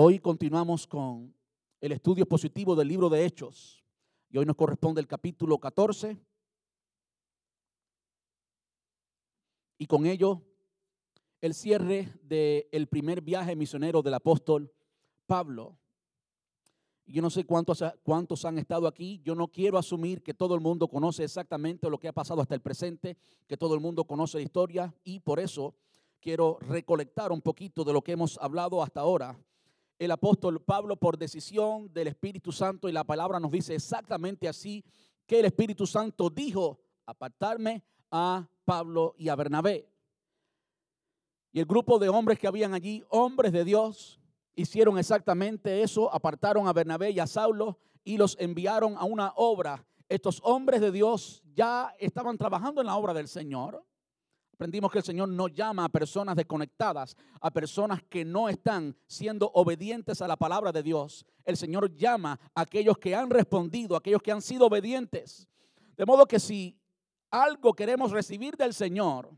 Hoy continuamos con el estudio positivo del libro de Hechos. Y hoy nos corresponde el capítulo 14. Y con ello el cierre del primer viaje misionero del apóstol Pablo. Yo no sé cuántos, cuántos han estado aquí. Yo no quiero asumir que todo el mundo conoce exactamente lo que ha pasado hasta el presente, que todo el mundo conoce la historia y por eso quiero recolectar un poquito de lo que hemos hablado hasta ahora. El apóstol Pablo, por decisión del Espíritu Santo, y la palabra nos dice exactamente así, que el Espíritu Santo dijo, apartarme a Pablo y a Bernabé. Y el grupo de hombres que habían allí, hombres de Dios, hicieron exactamente eso, apartaron a Bernabé y a Saulo y los enviaron a una obra. Estos hombres de Dios ya estaban trabajando en la obra del Señor. Aprendimos que el Señor no llama a personas desconectadas, a personas que no están siendo obedientes a la palabra de Dios. El Señor llama a aquellos que han respondido, a aquellos que han sido obedientes. De modo que si algo queremos recibir del Señor,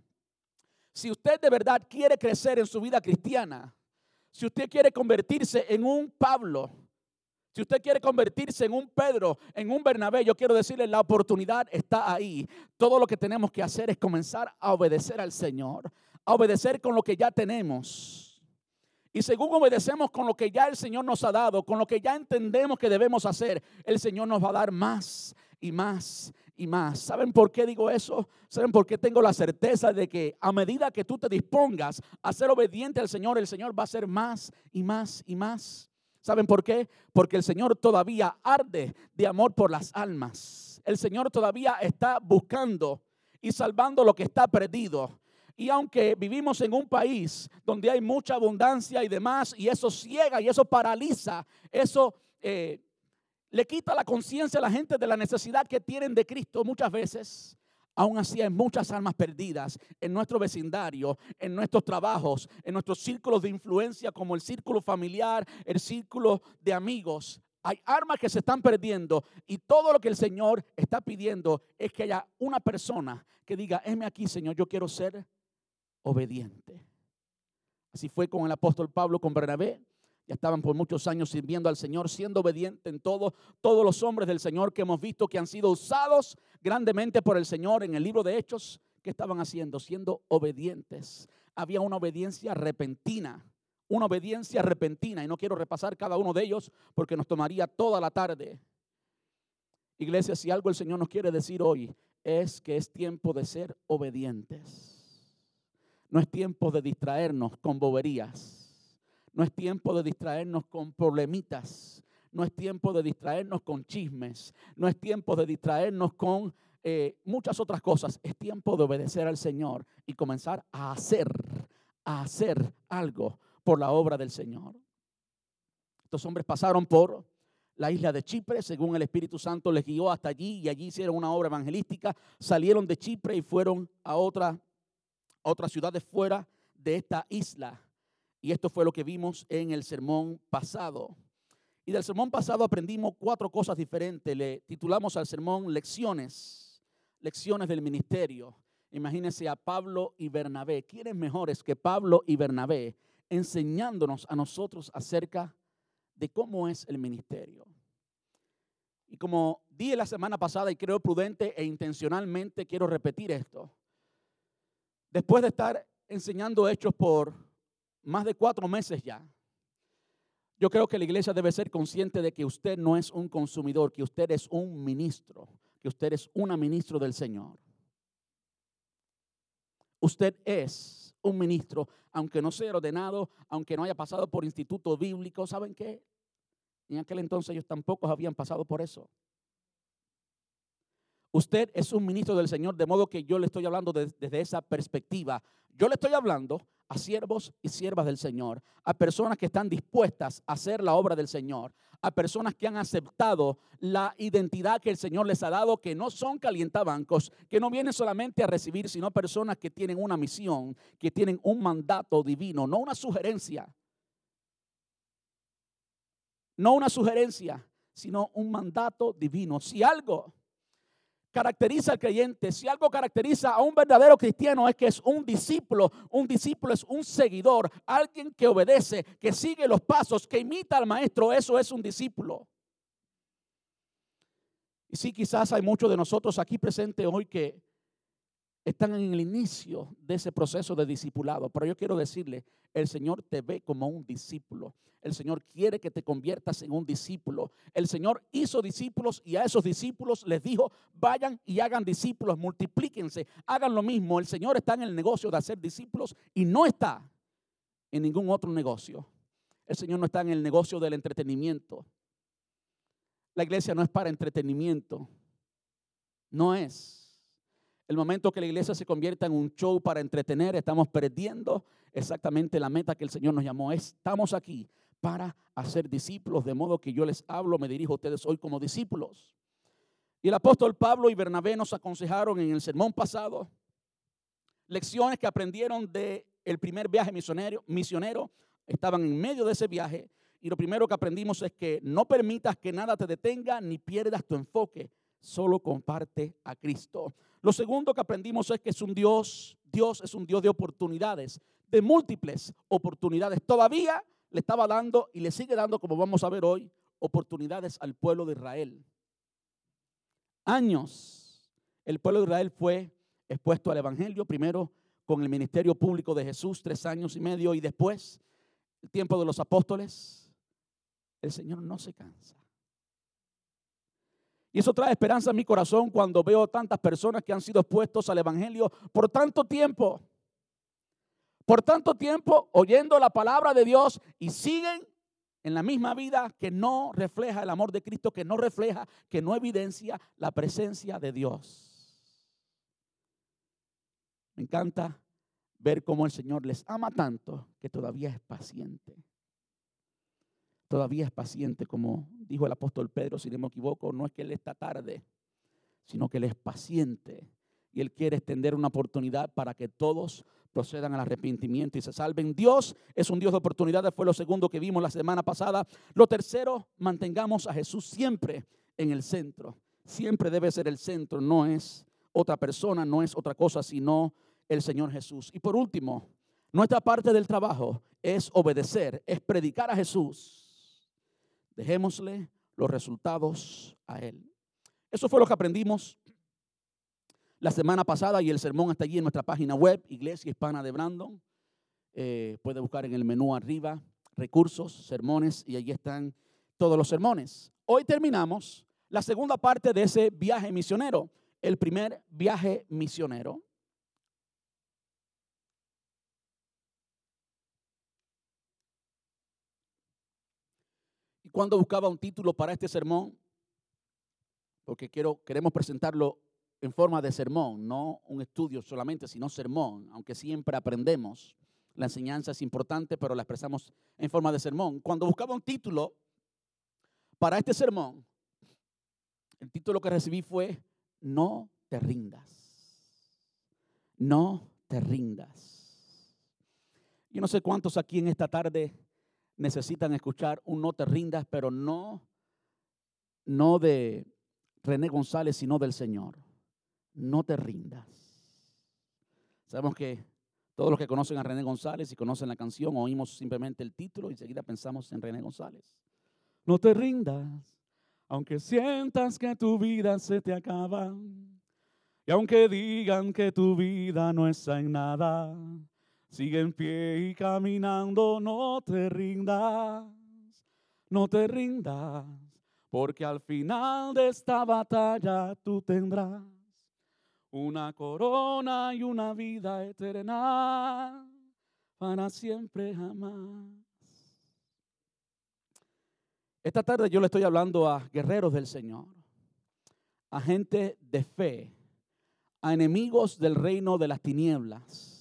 si usted de verdad quiere crecer en su vida cristiana, si usted quiere convertirse en un Pablo, si usted quiere convertirse en un Pedro, en un Bernabé, yo quiero decirle, la oportunidad está ahí. Todo lo que tenemos que hacer es comenzar a obedecer al Señor, a obedecer con lo que ya tenemos. Y según obedecemos con lo que ya el Señor nos ha dado, con lo que ya entendemos que debemos hacer, el Señor nos va a dar más y más y más. ¿Saben por qué digo eso? ¿Saben por qué tengo la certeza de que a medida que tú te dispongas a ser obediente al Señor, el Señor va a ser más y más y más? ¿Saben por qué? Porque el Señor todavía arde de amor por las almas. El Señor todavía está buscando y salvando lo que está perdido. Y aunque vivimos en un país donde hay mucha abundancia y demás, y eso ciega y eso paraliza, eso eh, le quita la conciencia a la gente de la necesidad que tienen de Cristo muchas veces. Aún así hay muchas almas perdidas en nuestro vecindario, en nuestros trabajos, en nuestros círculos de influencia como el círculo familiar, el círculo de amigos. Hay armas que se están perdiendo y todo lo que el Señor está pidiendo es que haya una persona que diga, heme aquí Señor, yo quiero ser obediente. Así fue con el apóstol Pablo con Bernabé. Ya estaban por muchos años sirviendo al Señor, siendo obediente en todo. Todos los hombres del Señor que hemos visto que han sido usados grandemente por el Señor en el libro de Hechos, ¿qué estaban haciendo? Siendo obedientes. Había una obediencia repentina, una obediencia repentina. Y no quiero repasar cada uno de ellos porque nos tomaría toda la tarde. Iglesia, si algo el Señor nos quiere decir hoy es que es tiempo de ser obedientes. No es tiempo de distraernos con boberías no es tiempo de distraernos con problemitas. No es tiempo de distraernos con chismes. No es tiempo de distraernos con eh, muchas otras cosas. Es tiempo de obedecer al Señor y comenzar a hacer, a hacer algo por la obra del Señor. Estos hombres pasaron por la isla de Chipre, según el Espíritu Santo les guió hasta allí y allí hicieron una obra evangelística. Salieron de Chipre y fueron a otra, a otra ciudad de fuera de esta isla. Y esto fue lo que vimos en el sermón pasado. Y del sermón pasado aprendimos cuatro cosas diferentes. Le titulamos al sermón lecciones, lecciones del ministerio. Imagínense a Pablo y Bernabé. ¿Quiénes mejores que Pablo y Bernabé enseñándonos a nosotros acerca de cómo es el ministerio? Y como dije la semana pasada y creo prudente e intencionalmente quiero repetir esto. Después de estar enseñando hechos por más de cuatro meses ya. Yo creo que la iglesia debe ser consciente de que usted no es un consumidor, que usted es un ministro, que usted es una ministro del Señor. Usted es un ministro, aunque no sea ordenado, aunque no haya pasado por instituto bíblico. ¿Saben qué? En aquel entonces ellos tampoco habían pasado por eso. Usted es un ministro del Señor, de modo que yo le estoy hablando desde esa perspectiva. Yo le estoy hablando a siervos y siervas del Señor, a personas que están dispuestas a hacer la obra del Señor, a personas que han aceptado la identidad que el Señor les ha dado, que no son calientabancos, que no vienen solamente a recibir, sino personas que tienen una misión, que tienen un mandato divino, no una sugerencia. No una sugerencia, sino un mandato divino. Si algo caracteriza al creyente, si algo caracteriza a un verdadero cristiano es que es un discípulo, un discípulo es un seguidor, alguien que obedece, que sigue los pasos, que imita al maestro, eso es un discípulo. Y sí, quizás hay muchos de nosotros aquí presentes hoy que están en el inicio de ese proceso de discipulado, pero yo quiero decirle, el Señor te ve como un discípulo. El Señor quiere que te conviertas en un discípulo. El Señor hizo discípulos y a esos discípulos les dijo, vayan y hagan discípulos, multiplíquense, hagan lo mismo. El Señor está en el negocio de hacer discípulos y no está en ningún otro negocio. El Señor no está en el negocio del entretenimiento. La iglesia no es para entretenimiento. No es. El momento que la iglesia se convierta en un show para entretener, estamos perdiendo exactamente la meta que el Señor nos llamó. Estamos aquí para hacer discípulos, de modo que yo les hablo, me dirijo a ustedes hoy como discípulos. Y el apóstol Pablo y Bernabé nos aconsejaron en el sermón pasado lecciones que aprendieron del el primer viaje misionero, misionero. Estaban en medio de ese viaje y lo primero que aprendimos es que no permitas que nada te detenga ni pierdas tu enfoque, solo comparte a Cristo. Lo segundo que aprendimos es que es un Dios, Dios es un Dios de oportunidades, de múltiples oportunidades. Todavía le estaba dando y le sigue dando, como vamos a ver hoy, oportunidades al pueblo de Israel. Años el pueblo de Israel fue expuesto al Evangelio, primero con el ministerio público de Jesús, tres años y medio, y después el tiempo de los apóstoles. El Señor no se cansa. Y eso trae esperanza a mi corazón cuando veo tantas personas que han sido expuestos al Evangelio por tanto tiempo por tanto tiempo oyendo la palabra de Dios y siguen en la misma vida que no refleja el amor de Cristo, que no refleja, que no evidencia la presencia de Dios. Me encanta ver cómo el Señor les ama tanto que todavía es paciente. Todavía es paciente, como dijo el apóstol Pedro, si no me equivoco, no es que Él está tarde, sino que Él es paciente y Él quiere extender una oportunidad para que todos procedan al arrepentimiento y se salven. Dios es un Dios de oportunidades, fue lo segundo que vimos la semana pasada. Lo tercero, mantengamos a Jesús siempre en el centro. Siempre debe ser el centro, no es otra persona, no es otra cosa, sino el Señor Jesús. Y por último, nuestra parte del trabajo es obedecer, es predicar a Jesús. Dejémosle los resultados a Él. Eso fue lo que aprendimos la semana pasada y el sermón está allí en nuestra página web, Iglesia Hispana de Brandon. Eh, puede buscar en el menú arriba, recursos, sermones, y allí están todos los sermones. Hoy terminamos la segunda parte de ese viaje misionero, el primer viaje misionero. Cuando buscaba un título para este sermón, porque quiero, queremos presentarlo en forma de sermón, no un estudio solamente, sino sermón, aunque siempre aprendemos. La enseñanza es importante, pero la expresamos en forma de sermón. Cuando buscaba un título para este sermón, el título que recibí fue No te rindas. No te rindas. Yo no sé cuántos aquí en esta tarde necesitan escuchar un no te rindas, pero no, no de René González, sino del Señor no te rindas. Sabemos que todos los que conocen a René González y conocen la canción, oímos simplemente el título y enseguida pensamos en René González. No te rindas, aunque sientas que tu vida se te acaba. Y aunque digan que tu vida no está en nada, sigue en pie y caminando, no te rindas, no te rindas, porque al final de esta batalla tú tendrás una corona y una vida eterna para siempre jamás. Esta tarde yo le estoy hablando a guerreros del Señor, a gente de fe, a enemigos del reino de las tinieblas,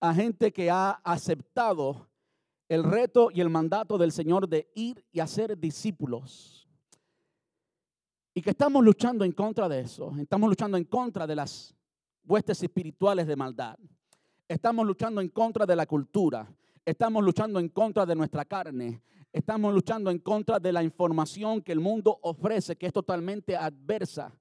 a gente que ha aceptado el reto y el mandato del Señor de ir y hacer discípulos y que estamos luchando en contra de eso. Estamos luchando en contra de las huestes espirituales de maldad. Estamos luchando en contra de la cultura. Estamos luchando en contra de nuestra carne. Estamos luchando en contra de la información que el mundo ofrece, que es totalmente adversa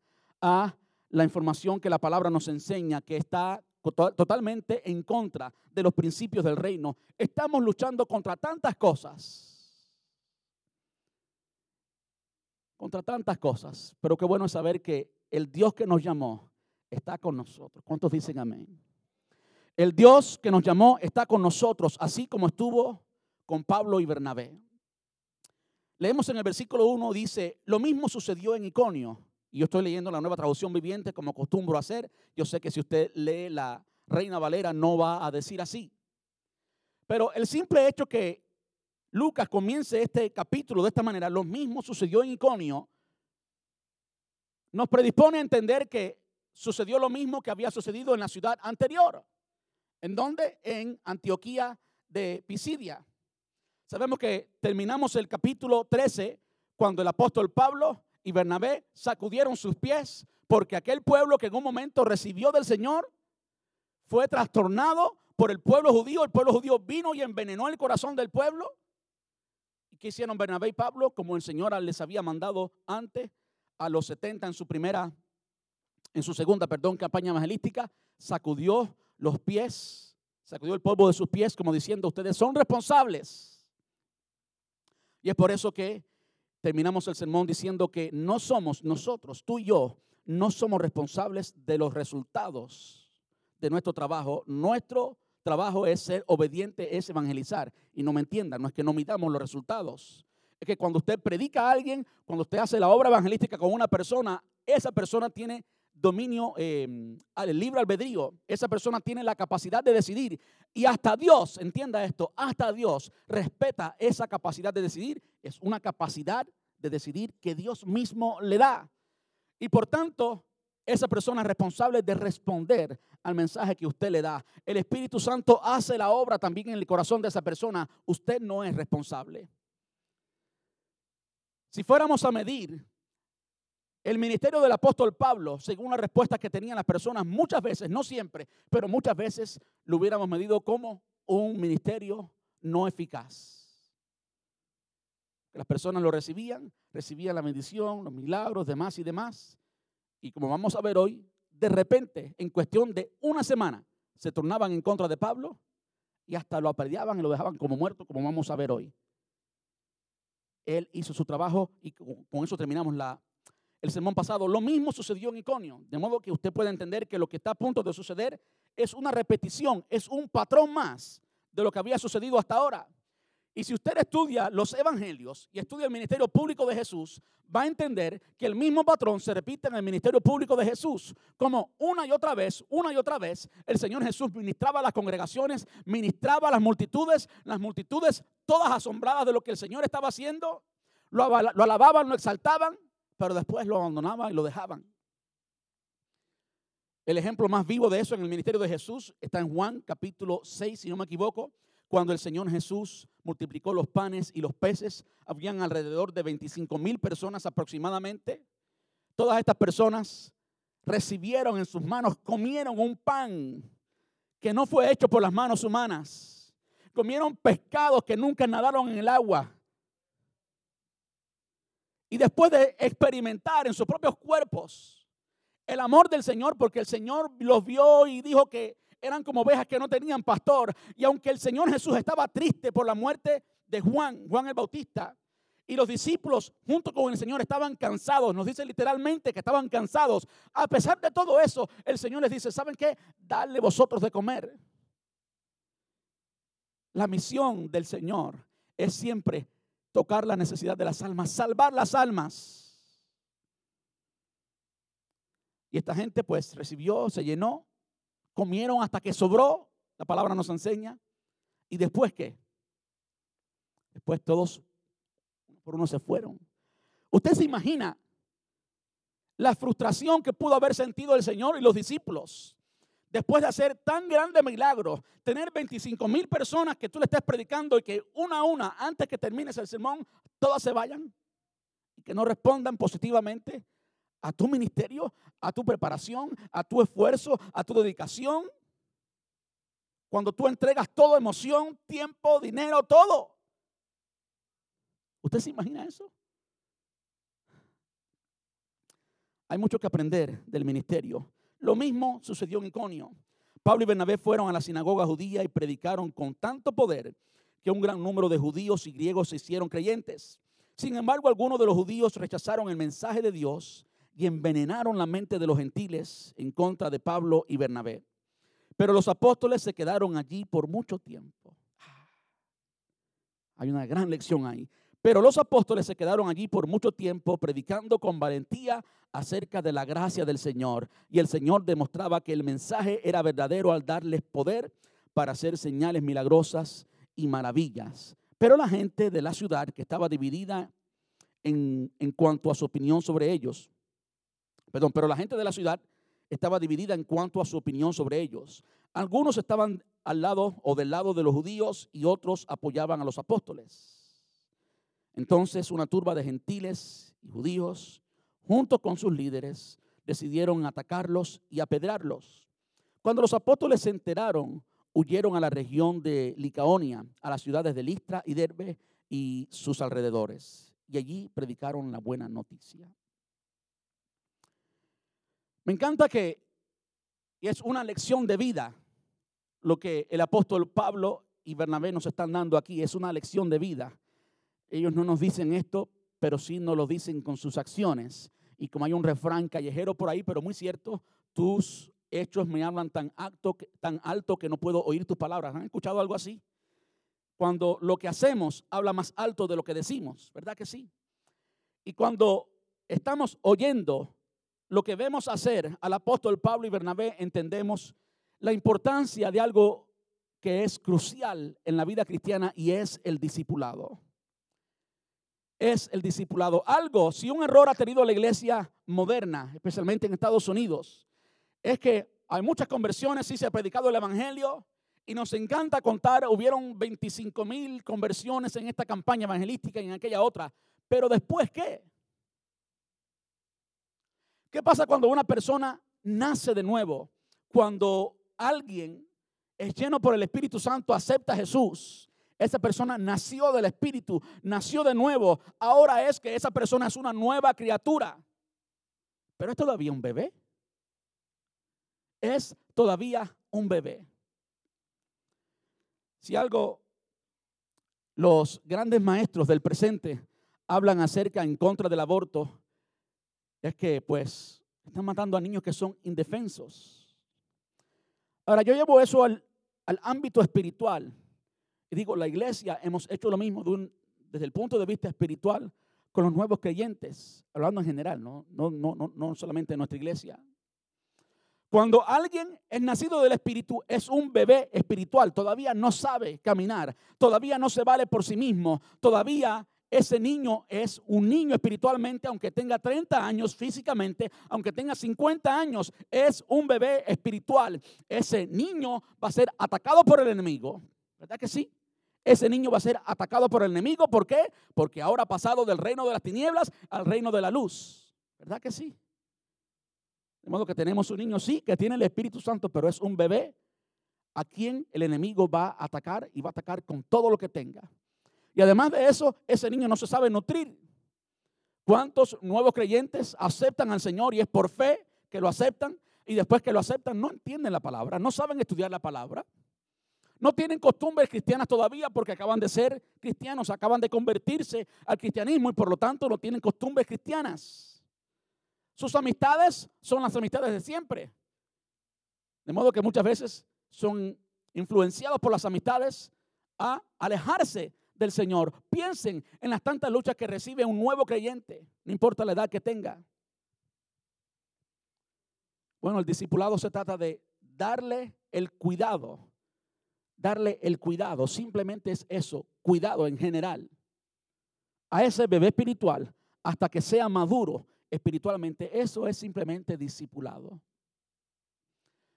a la información que la palabra nos enseña, que está totalmente en contra de los principios del reino. Estamos luchando contra tantas cosas. Contra tantas cosas. Pero qué bueno saber que el Dios que nos llamó está con nosotros. ¿Cuántos dicen amén? El Dios que nos llamó está con nosotros, así como estuvo con Pablo y Bernabé. Leemos en el versículo 1, dice, lo mismo sucedió en Iconio. Y yo estoy leyendo la nueva traducción viviente como acostumbro hacer. Yo sé que si usted lee la Reina Valera no va a decir así. Pero el simple hecho que Lucas comience este capítulo de esta manera, lo mismo sucedió en Iconio, nos predispone a entender que sucedió lo mismo que había sucedido en la ciudad anterior. ¿En dónde? En Antioquía de Pisidia. Sabemos que terminamos el capítulo 13 cuando el apóstol Pablo y Bernabé sacudieron sus pies porque aquel pueblo que en un momento recibió del Señor fue trastornado por el pueblo judío. El pueblo judío vino y envenenó el corazón del pueblo. ¿Y qué hicieron Bernabé y Pablo? Como el Señor les había mandado antes, a los 70 en su primera, en su segunda, perdón, campaña evangelística, sacudió los pies, sacudió el polvo de sus pies como diciendo, ustedes son responsables. Y es por eso que terminamos el sermón diciendo que no somos nosotros, tú y yo, no somos responsables de los resultados de nuestro trabajo. Nuestro trabajo es ser obediente, es evangelizar. Y no me entiendan, no es que no midamos los resultados. Es que cuando usted predica a alguien, cuando usted hace la obra evangelística con una persona, esa persona tiene dominio eh, al libre albedrío. Esa persona tiene la capacidad de decidir. Y hasta Dios, entienda esto, hasta Dios respeta esa capacidad de decidir. Es una capacidad de decidir que Dios mismo le da. Y por tanto, esa persona es responsable de responder al mensaje que usted le da. El Espíritu Santo hace la obra también en el corazón de esa persona. Usted no es responsable. Si fuéramos a medir el ministerio del apóstol Pablo, según las respuestas que tenían las personas, muchas veces, no siempre, pero muchas veces lo hubiéramos medido como un ministerio no eficaz. Las personas lo recibían, recibían la bendición, los milagros, demás y demás. Y como vamos a ver hoy, de repente, en cuestión de una semana, se tornaban en contra de Pablo y hasta lo apedreaban y lo dejaban como muerto, como vamos a ver hoy. Él hizo su trabajo y con eso terminamos la el sermón pasado. Lo mismo sucedió en Iconio, de modo que usted puede entender que lo que está a punto de suceder es una repetición, es un patrón más de lo que había sucedido hasta ahora. Y si usted estudia los evangelios y estudia el ministerio público de Jesús, va a entender que el mismo patrón se repite en el ministerio público de Jesús. Como una y otra vez, una y otra vez, el Señor Jesús ministraba a las congregaciones, ministraba a las multitudes, las multitudes todas asombradas de lo que el Señor estaba haciendo, lo, alababan, lo exaltaban, pero después lo abandonaban y lo dejaban. El ejemplo más vivo de eso en el ministerio de Jesús está en Juan capítulo 6, si no me equivoco, cuando el Señor Jesús multiplicó los panes y los peces. Habían alrededor de 25 mil personas aproximadamente. Todas estas personas recibieron en sus manos, comieron un pan que no fue hecho por las manos humanas. Comieron pescados que nunca nadaron en el agua. Y después de experimentar en sus propios cuerpos el amor del Señor, porque el Señor los vio y dijo que eran como ovejas que no tenían pastor. Y aunque el Señor Jesús estaba triste por la muerte de Juan, Juan el Bautista, y los discípulos junto con el Señor estaban cansados, nos dice literalmente que estaban cansados. A pesar de todo eso, el Señor les dice, ¿saben qué? Dale vosotros de comer. La misión del Señor es siempre tocar la necesidad de las almas, salvar las almas. Y esta gente pues recibió, se llenó, comieron hasta que sobró, la palabra nos enseña. ¿Y después qué? Después todos por uno se fueron. Usted se imagina la frustración que pudo haber sentido el Señor y los discípulos después de hacer tan grande milagro, tener 25 mil personas que tú le estés predicando y que una a una, antes que termines el sermón, todas se vayan y que no respondan positivamente a tu ministerio, a tu preparación, a tu esfuerzo, a tu dedicación. Cuando tú entregas todo, emoción, tiempo, dinero, todo. ¿Usted se imagina eso? hay mucho que aprender del ministerio. Lo mismo sucedió en Iconio. Pablo y Bernabé fueron a la sinagoga judía y predicaron con tanto poder que un gran número de judíos y griegos se hicieron creyentes. Sin embargo, algunos de los judíos rechazaron el mensaje de Dios y envenenaron la mente de los gentiles en contra de Pablo y Bernabé. Pero los apóstoles se quedaron allí por mucho tiempo. Hay una gran lección ahí. Pero los apóstoles se quedaron allí por mucho tiempo predicando con valentía acerca de la gracia del Señor. Y el Señor demostraba que el mensaje era verdadero al darles poder para hacer señales milagrosas y maravillas. Pero la gente de la ciudad que estaba dividida en, en cuanto a su opinión sobre ellos, perdón, pero la gente de la ciudad estaba dividida en cuanto a su opinión sobre ellos. Algunos estaban al lado o del lado de los judíos y otros apoyaban a los apóstoles. Entonces una turba de gentiles y judíos, junto con sus líderes, decidieron atacarlos y apedrearlos. Cuando los apóstoles se enteraron, huyeron a la región de Licaonia, a las ciudades de Listra y Derbe y sus alrededores, y allí predicaron la buena noticia. Me encanta que es una lección de vida lo que el apóstol Pablo y Bernabé nos están dando aquí, es una lección de vida. Ellos no nos dicen esto, pero sí nos lo dicen con sus acciones. Y como hay un refrán callejero por ahí, pero muy cierto, tus hechos me hablan tan tan alto que no puedo oír tus palabras. ¿Han escuchado algo así? Cuando lo que hacemos habla más alto de lo que decimos, ¿verdad que sí? Y cuando estamos oyendo lo que vemos hacer al apóstol Pablo y Bernabé, entendemos la importancia de algo que es crucial en la vida cristiana y es el discipulado. Es el discipulado. Algo, si un error ha tenido la iglesia moderna, especialmente en Estados Unidos, es que hay muchas conversiones, sí se ha predicado el Evangelio y nos encanta contar, hubieron 25 mil conversiones en esta campaña evangelística y en aquella otra, pero después ¿qué? ¿Qué pasa cuando una persona nace de nuevo? Cuando alguien es lleno por el Espíritu Santo, acepta a Jesús, esa persona nació del Espíritu, nació de nuevo. Ahora es que esa persona es una nueva criatura. Pero es todavía un bebé. Es todavía un bebé. Si algo los grandes maestros del presente hablan acerca en contra del aborto, es que pues están matando a niños que son indefensos. Ahora, yo llevo eso al, ámbito espiritual. Y digo, la iglesia hemos hecho lo mismo desde el punto de vista espiritual con los nuevos creyentes, hablando en general, no, no, no, no, no solamente en nuestra iglesia. Cuando alguien es nacido del Espíritu, es un bebé espiritual, todavía no sabe caminar, todavía no se vale por sí mismo, todavía ese niño es un niño espiritualmente, aunque tenga 30 años físicamente, aunque tenga 50 años, es un bebé espiritual. Ese niño va a ser atacado por el enemigo. ¿Verdad que sí? Ese niño va a ser atacado por el enemigo. ¿Por qué? Porque ahora ha pasado del reino de las tinieblas al reino de la luz. ¿Verdad que sí? De modo que tenemos un niño, sí, que tiene el Espíritu Santo, pero es un bebé a quien el enemigo va a atacar y va a atacar con todo lo que tenga. Y además de eso, ese niño no se sabe nutrir. ¿Cuántos nuevos creyentes aceptan al Señor y es por fe que lo aceptan? Y después que lo aceptan no entienden la palabra, no saben estudiar la palabra. No tienen costumbres cristianas todavía porque acaban de ser cristianos, acaban de convertirse al cristianismo y por lo tanto no tienen costumbres cristianas. Sus amistades son las amistades de siempre. De modo que muchas veces son influenciados por las amistades a alejarse del Señor. Piensen en las tantas luchas que recibe un nuevo creyente, no importa la edad que tenga. Bueno, el discipulado se trata de darle el cuidado, darle el cuidado, simplemente es eso, cuidado en general, a ese bebé espiritual hasta que sea maduro espiritualmente. Eso es simplemente discipulado.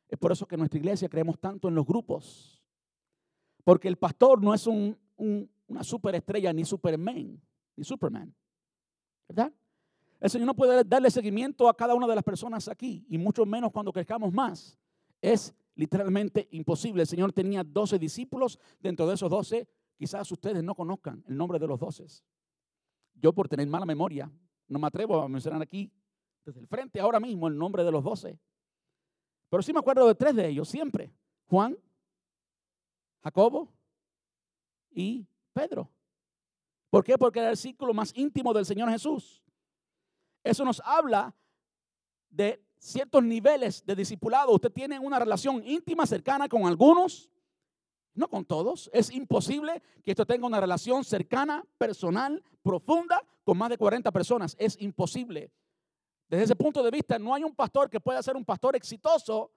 Es por eso que en nuestra iglesia creemos tanto en los grupos, porque el pastor no es un, un, una superestrella, ni Superman, ni Superman. ¿Verdad? El Señor no puede darle seguimiento a cada una de las personas aquí, y mucho menos cuando crezcamos más. Es literalmente imposible. El Señor tenía 12 discípulos, dentro de esos 12, quizás ustedes no conozcan el nombre de los 12. Yo por tener mala memoria, no me atrevo a mencionar aquí desde el frente ahora mismo el nombre de los doce. Pero sí me acuerdo de tres de ellos siempre. Juan, Jacobo y Pedro. ¿Por qué? Porque era el círculo más íntimo del Señor Jesús. Eso nos habla de ciertos niveles de discipulado. Usted tiene una relación íntima, cercana con algunos, no con todos. Es imposible que esto tenga una relación cercana, personal, profunda, con más de 40 personas. Es imposible. Desde ese punto de vista, no hay un pastor que pueda ser un pastor exitoso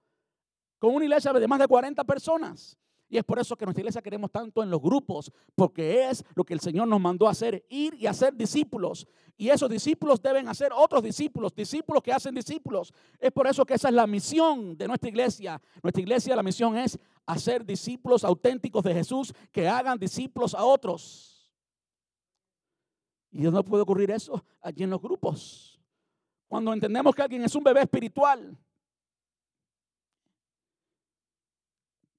con una iglesia de más de 40 personas. Y es por eso que nuestra iglesia queremos tanto en los grupos, porque es lo que el Señor nos mandó a hacer, ir y hacer discípulos. Y esos discípulos deben hacer otros discípulos, discípulos que hacen discípulos. Es por eso que esa es la misión de nuestra iglesia. Nuestra iglesia, la misión es hacer discípulos auténticos de Jesús que hagan discípulos a otros. Y no puede ocurrir eso allí en los grupos. Cuando entendemos que alguien es un bebé espiritual,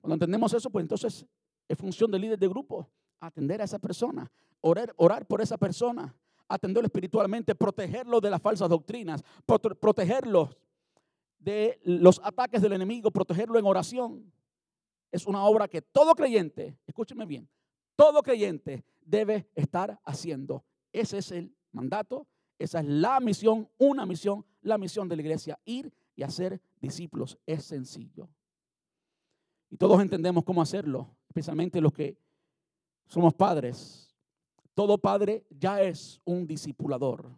Cuando entendemos eso, pues entonces es función del líder de grupo atender a esa persona, orar, orar por esa persona, atenderlo espiritualmente, protegerlo de las falsas doctrinas, protegerlo de los ataques del enemigo, protegerlo en oración. Es una obra que todo creyente, escúcheme bien, todo creyente debe estar haciendo. Ese es el mandato, esa es la misión, una misión, la misión de la iglesia, ir y hacer discípulos. Es sencillo. Y todos entendemos cómo hacerlo, especialmente los que somos padres. Todo padre ya es un discipulador.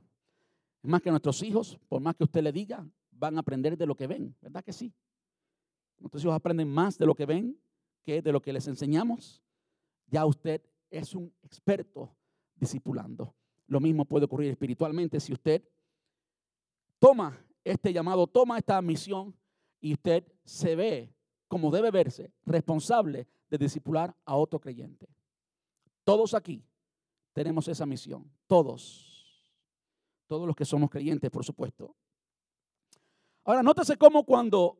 Más que nuestros hijos, por más que usted le diga, van a aprender de lo que ven, ¿verdad que sí? Nuestros hijos aprenden más de lo que ven que de lo que les enseñamos. Ya usted es un experto discipulando. Lo mismo puede ocurrir espiritualmente si usted toma este llamado, toma esta misión y usted se ve como debe verse, responsable de discipular a otro creyente. Todos aquí tenemos esa misión, todos, todos los que somos creyentes, por supuesto. Ahora, nótese cómo cuando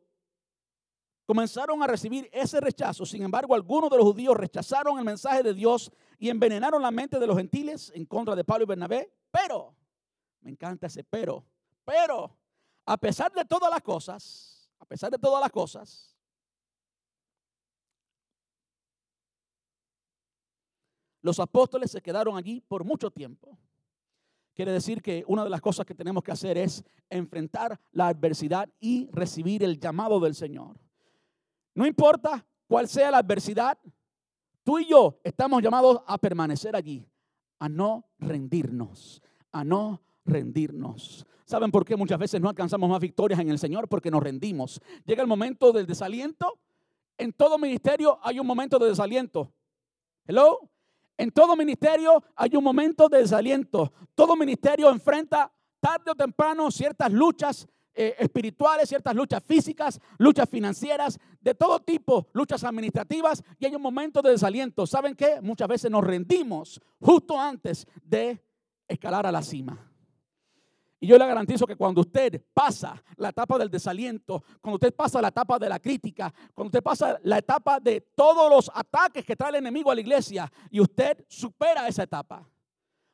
comenzaron a recibir ese rechazo, sin embargo, algunos de los judíos rechazaron el mensaje de Dios y envenenaron la mente de los gentiles en contra de Pablo y Bernabé, pero, me encanta ese pero, pero, a pesar de todas las cosas, a pesar de todas las cosas, Los apóstoles se quedaron allí por mucho tiempo. Quiere decir que una de las cosas que tenemos que hacer es enfrentar la adversidad y recibir el llamado del Señor. No importa cuál sea la adversidad, tú y yo estamos llamados a permanecer allí, a no rendirnos, a no rendirnos. ¿Saben por qué muchas veces no alcanzamos más victorias en el Señor? Porque nos rendimos. Llega el momento del desaliento. En todo ministerio hay un momento de desaliento. Hello. En todo ministerio hay un momento de desaliento. Todo ministerio enfrenta tarde o temprano ciertas luchas eh, espirituales, ciertas luchas físicas, luchas financieras, de todo tipo, luchas administrativas y hay un momento de desaliento. ¿Saben qué? Muchas veces nos rendimos justo antes de escalar a la cima. Y yo le garantizo que cuando usted pasa la etapa del desaliento, cuando usted pasa la etapa de la crítica, cuando usted pasa la etapa de todos los ataques que trae el enemigo a la iglesia y usted supera esa etapa,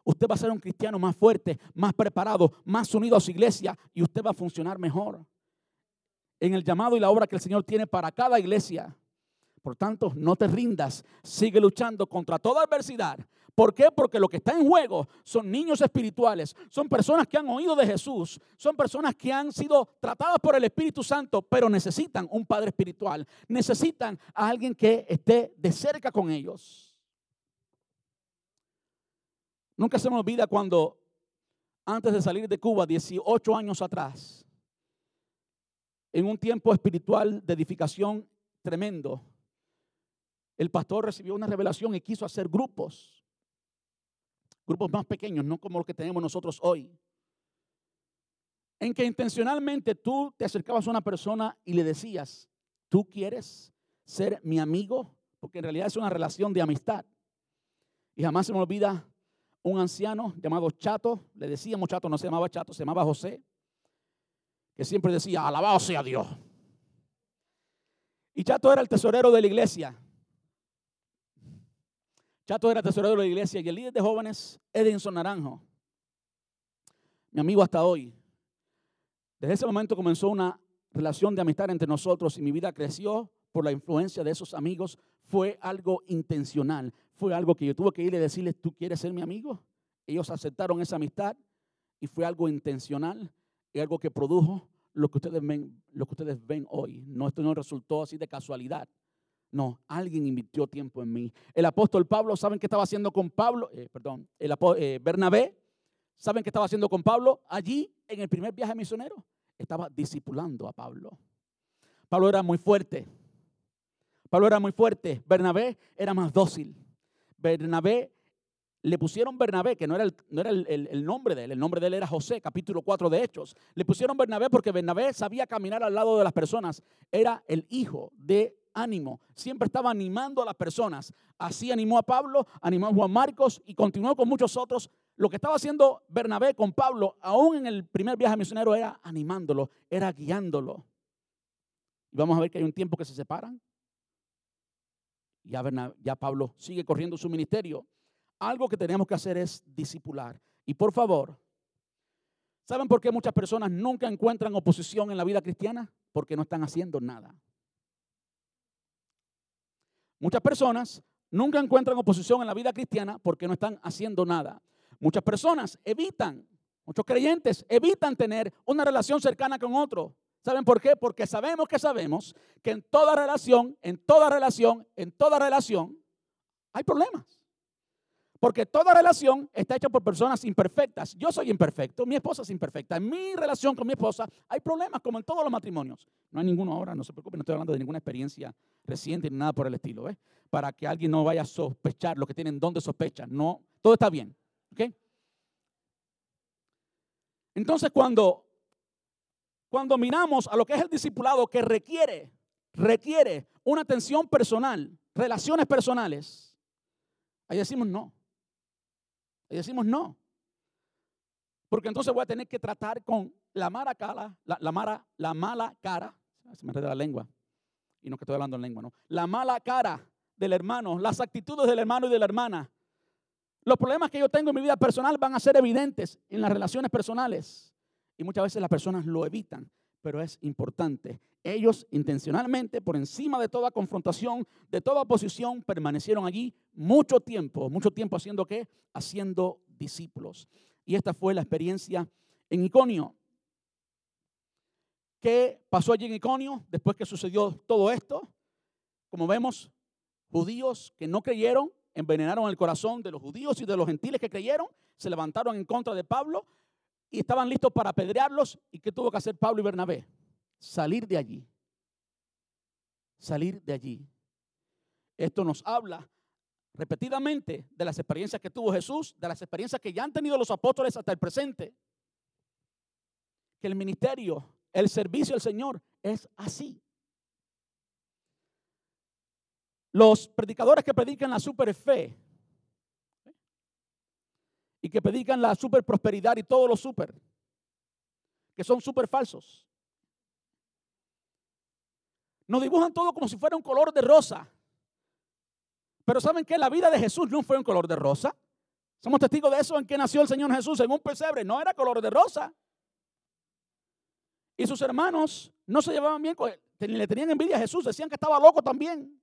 usted va a ser un cristiano más fuerte, más preparado, más unido a su iglesia y usted va a funcionar mejor en el llamado y la obra que el Señor tiene para cada iglesia. Por tanto, no te rindas, sigue luchando contra toda adversidad, ¿Por qué? Porque lo que está en juego son niños espirituales, son personas que han oído de Jesús, son personas que han sido tratadas por el Espíritu Santo, pero necesitan un Padre espiritual, necesitan a alguien que esté de cerca con ellos. Nunca se me olvida cuando, antes de salir de Cuba, 18 años atrás, en un tiempo espiritual de edificación tremendo, el pastor recibió una revelación y quiso hacer grupos grupos más pequeños, no como los que tenemos nosotros hoy, en que intencionalmente tú te acercabas a una persona y le decías, tú quieres ser mi amigo, porque en realidad es una relación de amistad. Y jamás se me olvida un anciano llamado Chato, le decíamos Chato, no se llamaba Chato, se llamaba José, que siempre decía, alabado sea Dios. Y Chato era el tesorero de la iglesia. Chato era tesorero de la iglesia y el líder de jóvenes, Edinson Naranjo, mi amigo hasta hoy. Desde ese momento comenzó una relación de amistad entre nosotros y mi vida creció por la influencia de esos amigos. Fue algo intencional, fue algo que yo tuve que ir y decirles, ¿tú quieres ser mi amigo? Ellos aceptaron esa amistad y fue algo intencional y algo que produjo lo que ustedes ven, lo que ustedes ven hoy. No, esto no resultó así de casualidad. No, alguien invirtió tiempo en mí. El apóstol Pablo, ¿saben qué estaba haciendo con Pablo? Eh, perdón, el eh, Bernabé, ¿saben qué estaba haciendo con Pablo? Allí, en el primer viaje misionero, estaba discipulando a Pablo. Pablo era muy fuerte. Pablo era muy fuerte. Bernabé era más dócil. Bernabé le pusieron Bernabé, que no era, el, no era el, nombre de él, el nombre de él era José, capítulo 4 de Hechos. Le pusieron Bernabé porque Bernabé sabía caminar al lado de las personas. Era el hijo de ánimo. Siempre estaba animando a las personas. Así animó a Pablo, animó a Juan Marcos y continuó con muchos otros. Lo que estaba haciendo Bernabé con Pablo, aún en el primer viaje misionero, era animándolo, era guiándolo. Y vamos a ver que hay un tiempo que se separan. Ya, ya Pablo sigue corriendo su ministerio algo que tenemos que hacer es discipular. Y por favor, ¿saben por qué muchas personas nunca encuentran oposición en la vida cristiana? Porque no están haciendo nada. Muchas personas nunca encuentran oposición en la vida cristiana porque no están haciendo nada. Muchas personas evitan, muchos creyentes evitan tener una relación cercana con otro. ¿Saben por qué? Porque sabemos que sabemos que en toda relación, en toda relación, en toda relación, hay problemas. Porque toda relación está hecha por personas imperfectas. Yo soy imperfecto, mi esposa es imperfecta. En mi relación con mi esposa hay problemas como en todos los matrimonios. No hay ninguno ahora, no se preocupen, no estoy hablando de ninguna experiencia reciente ni nada por el estilo. ¿eh? Para que alguien no vaya a sospechar lo que tienen donde sospechan. No, todo está bien. Entonces cuando, cuando miramos a lo que es el discipulado que requiere, requiere una atención personal, relaciones personales, ahí decimos no. Y decimos no. Porque entonces voy a tener que tratar con la mala cara, la, mala, la mala cara, se me enreda la lengua, y no que estoy hablando en lengua, ¿no? La mala cara del hermano, las actitudes del hermano y de la hermana. Los problemas que yo tengo en mi vida personal van a ser evidentes en las relaciones personales. Y muchas veces las personas lo evitan, pero es importante. Ellos intencionalmente, por encima de toda confrontación, de toda oposición, permanecieron allí mucho tiempo, mucho tiempo haciendo qué? Haciendo discípulos. Y esta fue la experiencia en Iconio. ¿Qué pasó allí en Iconio después que sucedió todo esto? Como vemos, judíos que no creyeron envenenaron el corazón de los judíos y de los gentiles que creyeron, se levantaron en contra de Pablo y estaban listos para apedrearlos. ¿Y qué tuvo que hacer Pablo y Bernabé? salir de allí. Salir de allí. Esto nos habla repetidamente de las experiencias que tuvo Jesús, de las experiencias que ya han tenido los apóstoles hasta el presente. Que el ministerio, el servicio al Señor es así. Los predicadores que predican la super fe y que predican la super prosperidad y todo lo super, que son super falsos. Nos dibujan todo como si fuera un color de rosa. Pero ¿saben que La vida de Jesús no fue un color de rosa. Somos testigos de eso en que nació el Señor Jesús en un pesebre. No era color de rosa. Y sus hermanos no se llevaban bien con él. Le tenían envidia a Jesús. Decían que estaba loco también.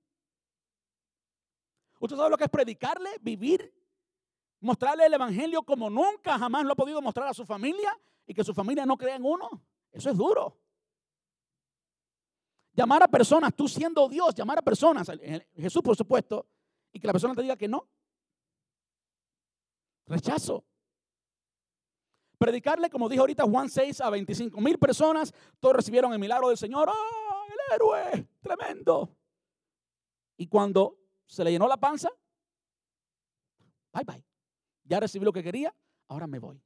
¿Usted sabe lo que es predicarle, vivir, mostrarle el Evangelio como nunca jamás lo ha podido mostrar a su familia y que su familia no crea en uno? Eso es duro. Llamar a personas, tú siendo Dios, llamar a personas, Jesús por supuesto, y que la persona te diga que no. Rechazo. Predicarle, como dijo ahorita Juan 6 a 25 mil personas, todos recibieron el milagro del Señor. ¡Oh, el héroe! Tremendo. Y cuando se le llenó la panza, bye bye. Ya recibí lo que quería, ahora me voy.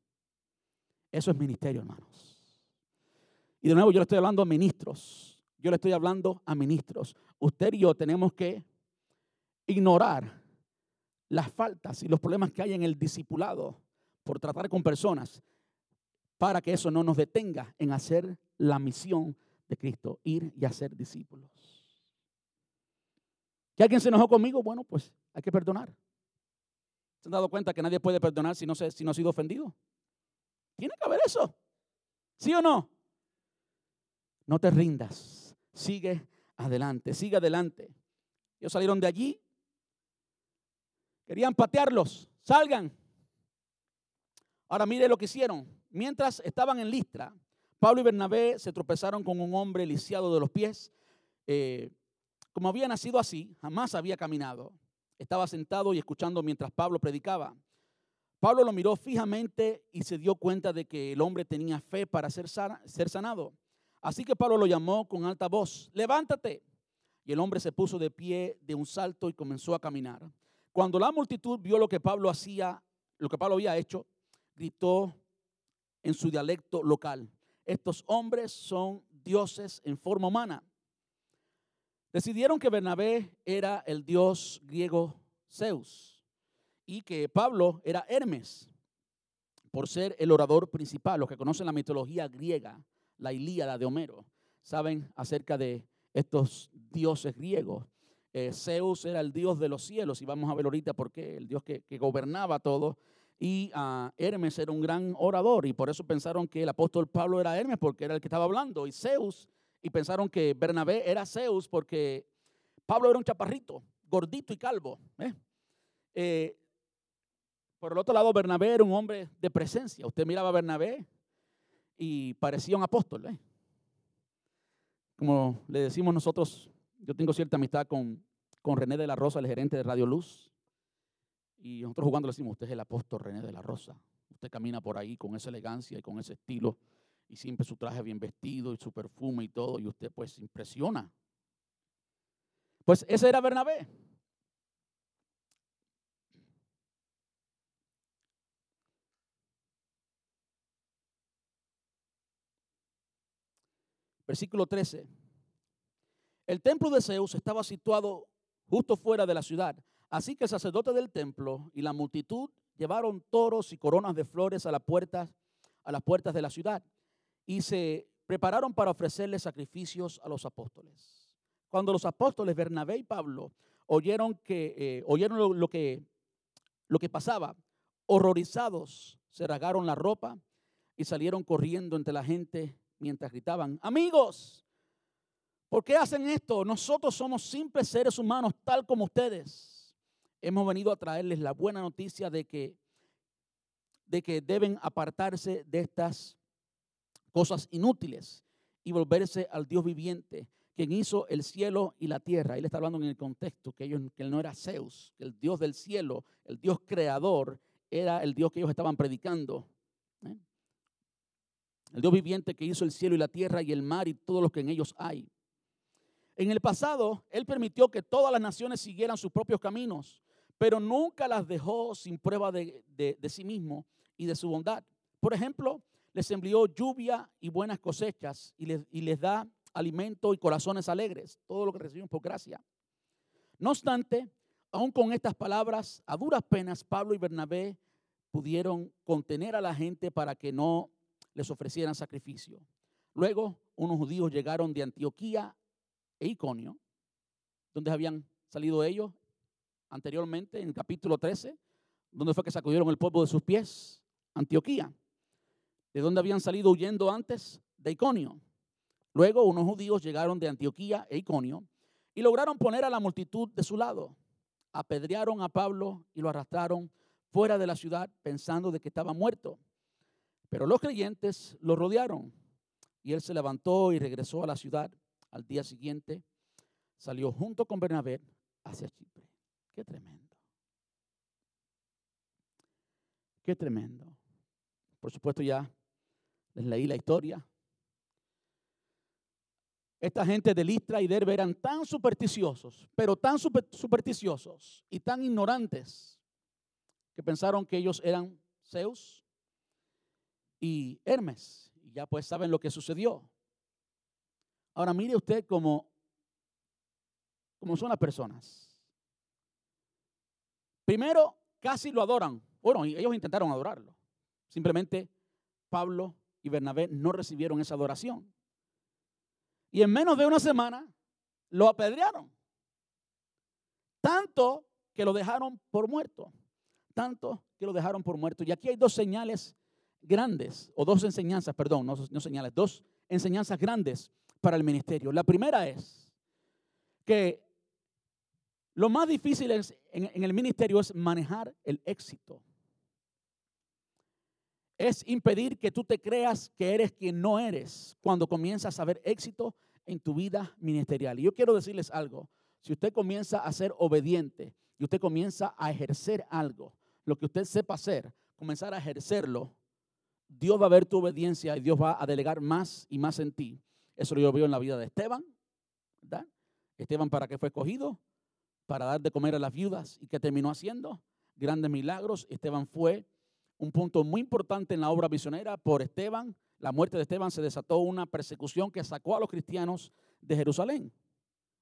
Eso es ministerio, hermanos. Y de nuevo yo le estoy hablando a ministros yo le estoy hablando a ministros. Usted y yo tenemos que ignorar las faltas y los problemas que hay en el discipulado por tratar con personas para que eso no nos detenga en hacer la misión de Cristo, ir y hacer discípulos. ¿Que alguien se enojó conmigo? Bueno, pues hay que perdonar. ¿Se han dado cuenta que nadie puede perdonar si no, se, si no ha sido ofendido? Tiene que haber eso. ¿Sí o no? no te rindas, sigue adelante, sigue adelante. Ellos salieron de allí, querían patearlos, salgan. Ahora mire lo que hicieron. Mientras estaban en Listra, Pablo y Bernabé se tropezaron con un hombre lisiado de los pies. Eh, como había nacido así, jamás había caminado. Estaba sentado y escuchando mientras Pablo predicaba. Pablo lo miró fijamente y se dio cuenta de que el hombre tenía fe para ser, sanado. Así que Pablo lo llamó con alta voz, levántate. Y el hombre se puso de pie de un salto y comenzó a caminar. Cuando la multitud vio lo que Pablo hacía, lo que Pablo había hecho, gritó en su dialecto local, estos hombres son dioses en forma humana. Decidieron que Bernabé era el dios griego Zeus y que Pablo era Hermes, por ser el orador principal. Los que conocen la mitología griega, la Ilíada de Homero, saben acerca de estos dioses griegos. Eh, Zeus era el dios de los cielos, y vamos a ver ahorita por qué, el dios que, gobernaba todo. Y uh, Hermes era un gran orador, y por eso pensaron que el apóstol Pablo era Hermes, porque era el que estaba hablando. Y Zeus, y pensaron que Bernabé era Zeus, porque Pablo era un chaparrito, gordito y calvo. ¿eh? Eh, por el otro lado, Bernabé era un hombre de presencia. Usted miraba a Bernabé y parecía un apóstol. ¿eh? Como le decimos nosotros, yo tengo cierta amistad con, con René de la Rosa, el gerente de Radio Luz. Y nosotros jugando le decimos, usted es el apóstol René de la Rosa. Usted camina por ahí con esa elegancia y con ese estilo. Y siempre su traje bien vestido y su perfume y todo. Y usted pues impresiona. Pues ese era Bernabé. Versículo 13. El templo de Zeus estaba situado justo fuera de la ciudad. Así que el sacerdote del templo y la multitud llevaron toros y coronas de flores a, la puerta, a las puertas de la ciudad y se prepararon para ofrecerle sacrificios a los apóstoles. Cuando los apóstoles Bernabé y Pablo oyeron, que, eh, oyeron lo, que, lo que pasaba, horrorizados, se rasgaron la ropa y salieron corriendo entre la gente mientras gritaban, amigos, ¿por qué hacen esto? Nosotros somos simples seres humanos tal como ustedes. Hemos venido a traerles la buena noticia de que, de que deben apartarse de estas cosas inútiles y volverse al Dios viviente, quien hizo el cielo y la tierra. Él está hablando en el contexto que, ellos, que él no era Zeus, que el Dios del cielo, el Dios creador, era el Dios que ellos estaban predicando. ¿eh? el Dios viviente que hizo el cielo y la tierra y el mar y todo lo que en ellos hay. En el pasado, Él permitió que todas las naciones siguieran sus propios caminos, pero nunca las dejó sin prueba de, sí mismo y de su bondad. Por ejemplo, les envió lluvia y buenas cosechas y les, y les da alimento y corazones alegres, todo lo que recibimos por gracia. No obstante, aún con estas palabras, a duras penas, Pablo y Bernabé pudieron contener a la gente para que no les ofrecieran sacrificio. Luego, unos judíos llegaron de Antioquía e Iconio, donde habían salido ellos anteriormente, en el capítulo 13, donde fue que sacudieron el polvo de sus pies, Antioquía, de donde habían salido huyendo antes, de Iconio. Luego, unos judíos llegaron de Antioquía e Iconio y lograron poner a la multitud de su lado. Apedrearon a Pablo y lo arrastraron fuera de la ciudad pensando de que estaba muerto. Pero los creyentes lo rodearon y él se levantó y regresó a la ciudad. Al día siguiente salió junto con Bernabé hacia Chipre. Qué tremendo. Qué tremendo. Por supuesto ya les leí la historia. Esta gente de Listra y Derbe eran tan supersticiosos, pero tan supersticiosos y tan ignorantes que pensaron que ellos eran Zeus, y Hermes. Y ya pues saben lo que sucedió. Ahora mire usted cómo, cómo son las personas. Primero, casi lo adoran. Bueno, ellos intentaron adorarlo. Simplemente Pablo y Bernabé no recibieron esa adoración. Y en menos de una semana lo apedrearon. Tanto que lo dejaron por muerto. Tanto que lo dejaron por muerto. Y aquí hay dos señales grandes, o dos enseñanzas, perdón, no, señales, dos enseñanzas grandes para el ministerio. La primera es que lo más difícil en, en el ministerio es manejar el éxito. Es impedir que tú te creas que eres quien no eres cuando comienzas a ver éxito en tu vida ministerial. Y yo quiero decirles algo. Si usted comienza a ser obediente y usted comienza a ejercer algo, lo que usted sepa hacer, comenzar a ejercerlo, Dios va a ver tu obediencia y Dios va a delegar más y más en ti. Eso lo yo veo en la vida de Esteban. Esteban para qué fue escogido, para dar de comer a las viudas y que terminó haciendo grandes milagros. Esteban fue un punto muy importante en la obra misionera. Por Esteban, la muerte de Esteban se desató una persecución que sacó a los cristianos de Jerusalén.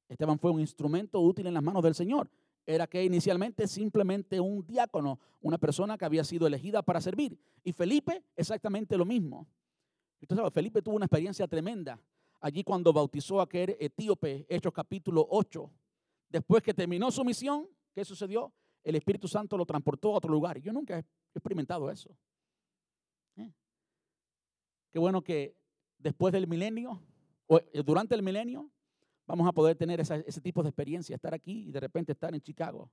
Esteban fue un instrumento útil en las manos del Señor. Era que inicialmente simplemente un diácono, una persona que había sido elegida para servir. Y Felipe, exactamente lo mismo. Usted sabe, Felipe tuvo una experiencia tremenda allí cuando bautizó a aquel etíope, Hechos capítulo 8. Después que terminó su misión, ¿qué sucedió? El Espíritu Santo lo transportó a otro lugar. Yo nunca he experimentado eso. ¿Eh? Qué bueno que después del milenio, o eh, durante el milenio, vamos a poder tener ese tipo de experiencia, estar aquí y de repente estar en Chicago.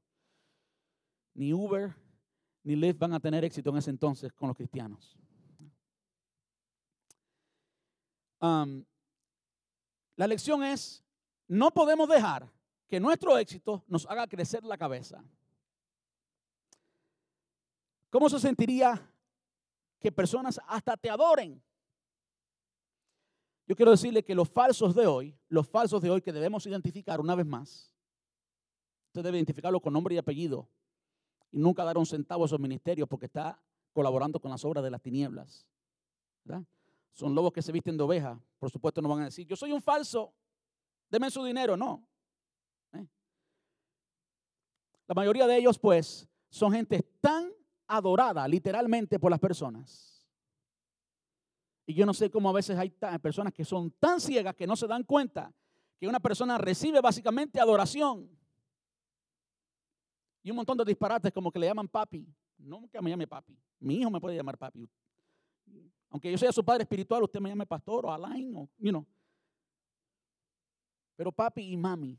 Ni Uber ni Lyft van a tener éxito en ese entonces con los cristianos. la lección es, no podemos dejar que nuestro éxito nos haga crecer la cabeza. ¿Cómo se sentiría que personas hasta te adoren? Yo quiero decirle que los falsos de hoy, los falsos de hoy que debemos identificar una vez más, usted debe identificarlo con nombre y apellido y nunca dar un centavo a esos ministerios porque está colaborando con las obras de las tinieblas. Son lobos que se visten de oveja. Por supuesto no van a decir, yo soy un falso, denme su dinero. No. ¿Eh? La mayoría de ellos pues son gente tan adorada literalmente por las personas y yo no sé cómo a veces hay personas que son tan ciegas que no se dan cuenta que una persona recibe básicamente adoración. Y un montón de disparates como que le llaman papi. Que me llame papi. Mi hijo me puede llamar papi. Aunque yo sea su padre espiritual, usted me llame pastor o Alain o, you know. Pero papi y mami.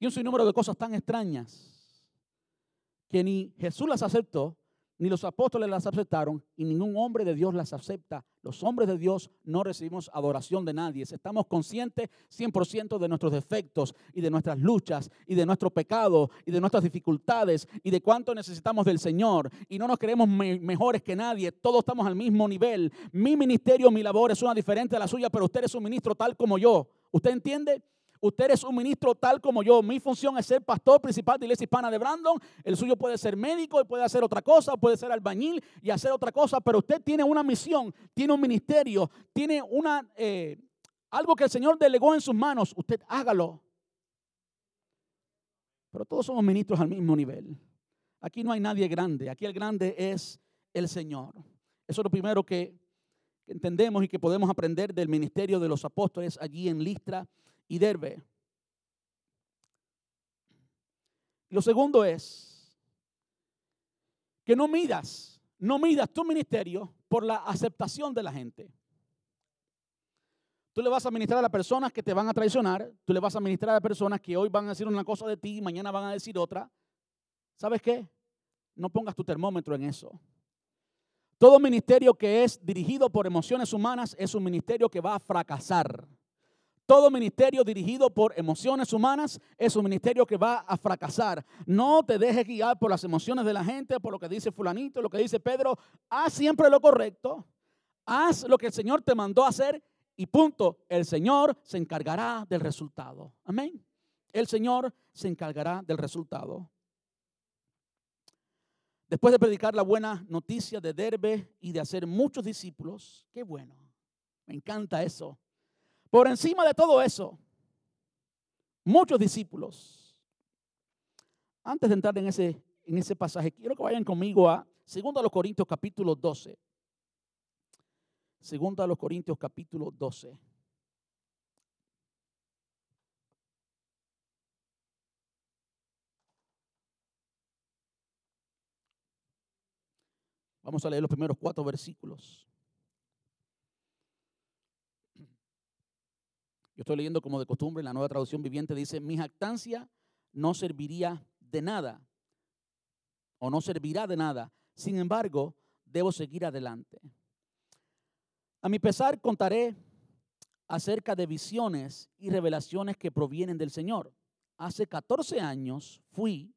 Y un sinnúmero de cosas tan extrañas que ni Jesús las aceptó, ni los apóstoles las aceptaron y ningún hombre de Dios las acepta. Los hombres de Dios no recibimos adoración de nadie. Estamos conscientes 100% de nuestros defectos y de nuestras luchas y de nuestro pecado y de nuestras dificultades y de cuánto necesitamos del Señor. Y no nos creemos mejores que nadie. Todos estamos al mismo nivel. Mi ministerio, mi labor es una diferente a la suya, pero usted es un ministro tal como yo. ¿Usted entiende? Usted es un ministro tal como yo. Mi función es ser pastor principal de Iglesia Hispana de Brandon. El suyo puede ser médico y puede hacer otra cosa, puede ser albañil y hacer otra cosa, pero usted tiene una misión, tiene un ministerio, tiene una, eh, algo que el Señor delegó en sus manos. Usted hágalo. Pero todos somos ministros al mismo nivel. Aquí no hay nadie grande. Aquí el grande es el Señor. Eso es lo primero que entendemos y que podemos aprender del ministerio de los apóstoles allí en Listra y Derbe. Lo segundo es que no midas, no midas tu ministerio por la aceptación de la gente. Tú le vas a ministrar a las personas que te van a traicionar, tú le vas a ministrar a personas que hoy van a decir una cosa de ti y mañana van a decir otra. ¿Sabes qué? No pongas tu termómetro en eso. Todo ministerio que es dirigido por emociones humanas es un ministerio que va a fracasar. Todo ministerio dirigido por emociones humanas es un ministerio que va a fracasar. No te dejes guiar por las emociones de la gente, por lo que dice fulanito, lo que dice Pedro. Haz siempre lo correcto. Haz lo que el Señor te mandó a hacer y punto. El Señor se encargará del resultado. Amén. El Señor se encargará del resultado. Después de predicar la buena noticia de Derbe y de hacer muchos discípulos, qué bueno. Me encanta eso. Por encima de todo eso, muchos discípulos. Antes de entrar en ese, en ese pasaje, quiero que vayan conmigo a 2 Corintios capítulo 12. 2 Corintios capítulo 12. Vamos a leer los primeros cuatro versículos. Yo estoy leyendo como de costumbre, la nueva traducción viviente dice, mi jactancia no serviría de nada o no servirá de nada. Sin embargo, debo seguir adelante. A mi pesar contaré acerca de visiones y revelaciones que provienen del Señor. Hace 14 años fui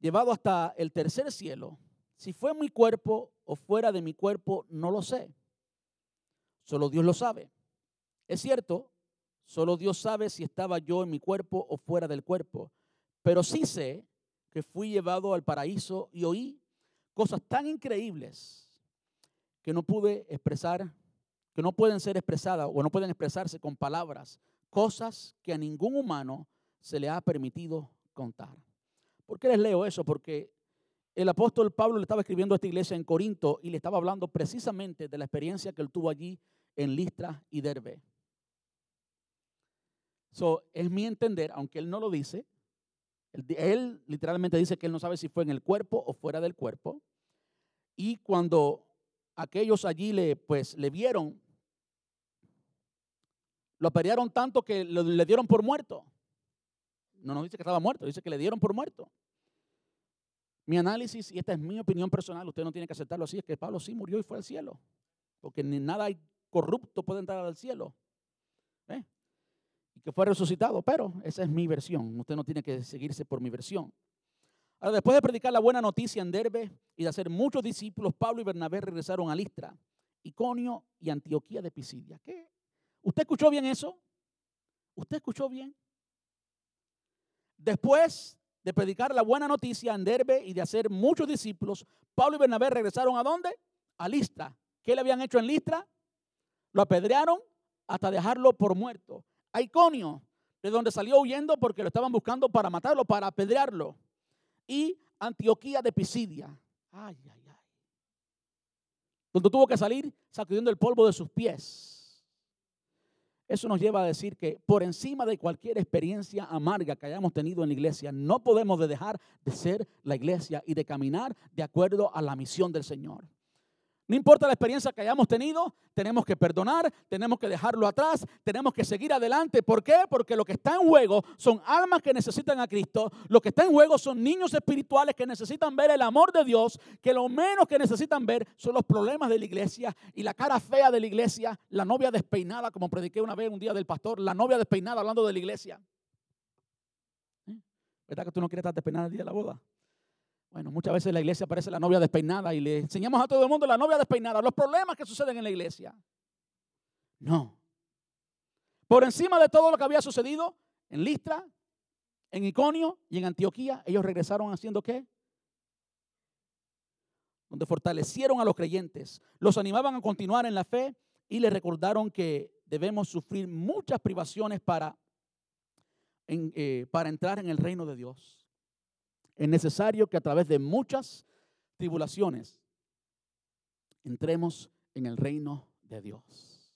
llevado hasta el tercer cielo. Si fue mi cuerpo o fuera de mi cuerpo, no lo sé. Solo Dios lo sabe. Es cierto, Solo Dios sabe si estaba yo en mi cuerpo o fuera del cuerpo. Pero sí sé que fui llevado al paraíso y oí cosas tan increíbles que no pude expresar, que no pueden ser expresadas o no pueden expresarse con palabras, cosas que a ningún humano se le ha permitido contar. ¿Por qué les leo eso? Porque el apóstol Pablo le estaba escribiendo a esta iglesia en Corinto y le estaba hablando precisamente de la experiencia que él tuvo allí en Listra y Derbe. So, es mi entender, aunque él no lo dice, él, literalmente dice que él no sabe si fue en el cuerpo o fuera del cuerpo. Y cuando aquellos allí le, pues, le vieron, lo apedrearon tanto que le dieron por muerto. No nos dice que estaba muerto, dice que le dieron por muerto. Mi análisis, y esta es mi opinión personal, usted no tiene que aceptarlo así, es que Pablo sí murió y fue al cielo. Porque ni nada corrupto puede entrar al cielo. ¿Eh? Que fue resucitado, pero esa es mi versión. Usted no tiene que seguirse por mi versión. Ahora, después de predicar la buena noticia en Derbe y de hacer muchos discípulos, Pablo y Bernabé regresaron a Listra, Iconio y Antioquía de Pisidia. ¿Qué? ¿Usted escuchó bien eso? ¿Usted escuchó bien? Después de predicar la buena noticia en Derbe y de hacer muchos discípulos, Pablo y Bernabé regresaron a dónde? A Listra. ¿Qué le habían hecho en Listra? Lo apedrearon hasta dejarlo por muerto a Iconio, de donde salió huyendo porque lo estaban buscando para matarlo, para apedrearlo. Y Antioquía de Pisidia. Ay, ay, ay. Donde tuvo que salir sacudiendo el polvo de sus pies. Eso nos lleva a decir que por encima de cualquier experiencia amarga que hayamos tenido en la iglesia, no podemos dejar de ser la iglesia y de caminar de acuerdo a la misión del Señor. No importa la experiencia que hayamos tenido, tenemos que perdonar, tenemos que dejarlo atrás, tenemos que seguir adelante. ¿Por qué? Porque lo que está en juego son almas que necesitan a Cristo, lo que está en juego son niños espirituales que necesitan ver el amor de Dios, que lo menos que necesitan ver son los problemas de la iglesia y la cara fea de la iglesia, la novia despeinada, como prediqué una vez un día del pastor, la novia despeinada hablando de la iglesia. ¿Eh? ¿Verdad que tú no quieres estar despeinada el día de la boda? Bueno, muchas veces la iglesia parece la novia despeinada y le enseñamos a todo el mundo la novia despeinada, los problemas que suceden en la iglesia. No. Por encima de todo lo que había sucedido en Listra, en Iconio y en Antioquía, ellos regresaron haciendo qué? Donde fortalecieron a los creyentes, los animaban a continuar en la fe y les recordaron que debemos sufrir muchas privaciones para, eh, para entrar en el reino de Dios es necesario que a través de muchas tribulaciones entremos en el reino de Dios.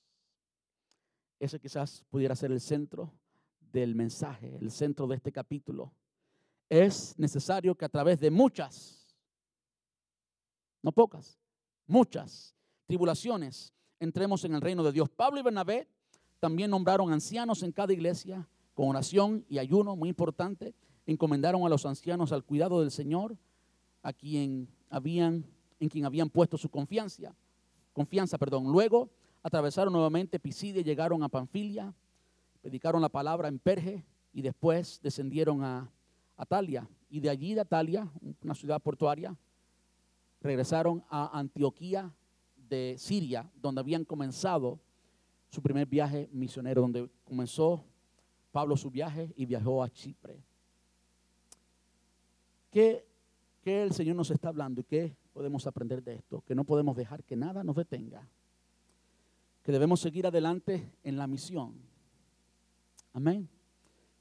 Ese quizás pudiera ser el centro del mensaje, el centro de este capítulo. Es necesario que a través de muchas, no pocas, muchas tribulaciones entremos en el reino de Dios. Pablo y Bernabé también nombraron ancianos en cada iglesia con oración y ayuno, muy importante encomendaron a los ancianos al cuidado del Señor, a quien habían, en quien habían puesto su confianza. Confianza, perdón. Luego atravesaron nuevamente Pisidia llegaron a Panfilia, predicaron la palabra en Perge y después descendieron a Atalia. Y de allí de Atalia, una ciudad portuaria, regresaron a Antioquía de Siria, donde habían comenzado su primer viaje misionero, donde comenzó Pablo su viaje y viajó a Chipre. ¿Qué, el Señor nos está hablando y qué podemos aprender de esto? Que no podemos dejar que nada nos detenga. Que debemos seguir adelante en la misión. Amén.